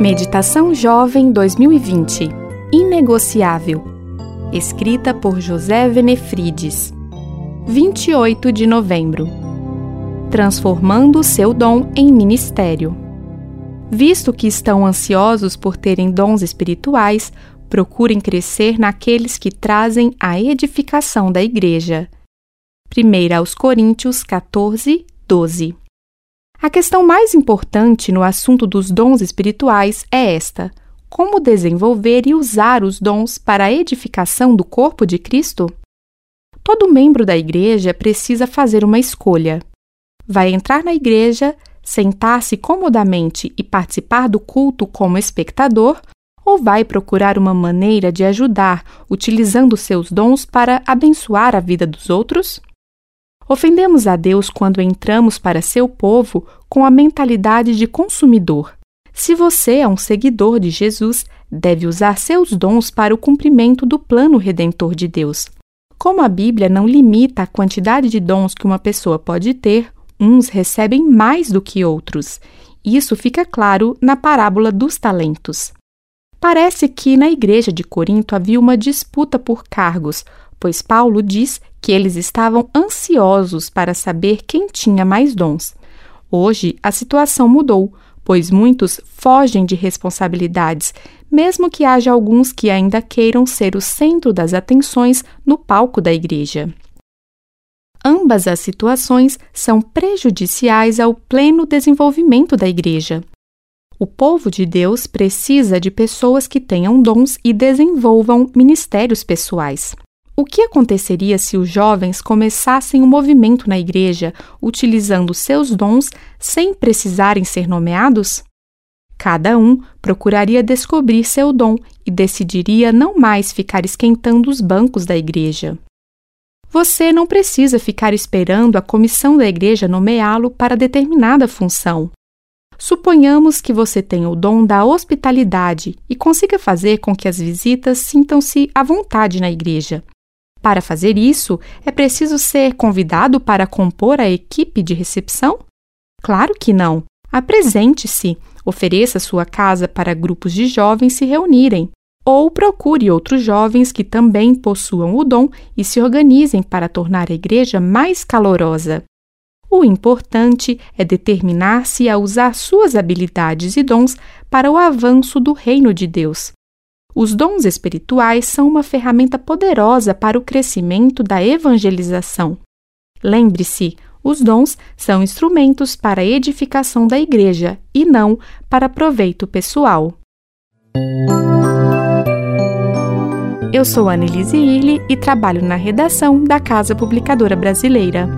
Meditação Jovem 2020 Inegociável. Escrita por José Venefrides. 28 de novembro. Transformando seu dom em ministério. Visto que estão ansiosos por terem dons espirituais, procurem crescer naqueles que trazem a edificação da Igreja. 1 aos Coríntios 14, 12. A questão mais importante no assunto dos dons espirituais é esta: como desenvolver e usar os dons para a edificação do corpo de Cristo? Todo membro da igreja precisa fazer uma escolha. Vai entrar na igreja, sentar-se comodamente e participar do culto como espectador, ou vai procurar uma maneira de ajudar, utilizando seus dons para abençoar a vida dos outros? Ofendemos a Deus quando entramos para seu povo com a mentalidade de consumidor. Se você é um seguidor de Jesus, deve usar seus dons para o cumprimento do plano redentor de Deus. Como a Bíblia não limita a quantidade de dons que uma pessoa pode ter, uns recebem mais do que outros. Isso fica claro na parábola dos talentos. Parece que na igreja de Corinto havia uma disputa por cargos, pois Paulo diz que eles estavam ansiosos para saber quem tinha mais dons. Hoje a situação mudou, pois muitos fogem de responsabilidades, mesmo que haja alguns que ainda queiram ser o centro das atenções no palco da igreja. Ambas as situações são prejudiciais ao pleno desenvolvimento da igreja. O povo de Deus precisa de pessoas que tenham dons e desenvolvam ministérios pessoais. O que aconteceria se os jovens começassem um movimento na igreja utilizando seus dons sem precisarem ser nomeados? Cada um procuraria descobrir seu dom e decidiria não mais ficar esquentando os bancos da igreja. Você não precisa ficar esperando a comissão da igreja nomeá-lo para determinada função. Suponhamos que você tenha o dom da hospitalidade e consiga fazer com que as visitas sintam-se à vontade na igreja. Para fazer isso, é preciso ser convidado para compor a equipe de recepção? Claro que não. Apresente-se, ofereça sua casa para grupos de jovens se reunirem, ou procure outros jovens que também possuam o dom e se organizem para tornar a igreja mais calorosa. O importante é determinar-se a usar suas habilidades e dons para o avanço do reino de Deus. Os dons espirituais são uma ferramenta poderosa para o crescimento da evangelização. Lembre-se, os dons são instrumentos para a edificação da igreja e não para proveito pessoal. Eu sou Annelise Illy e trabalho na redação da Casa Publicadora Brasileira.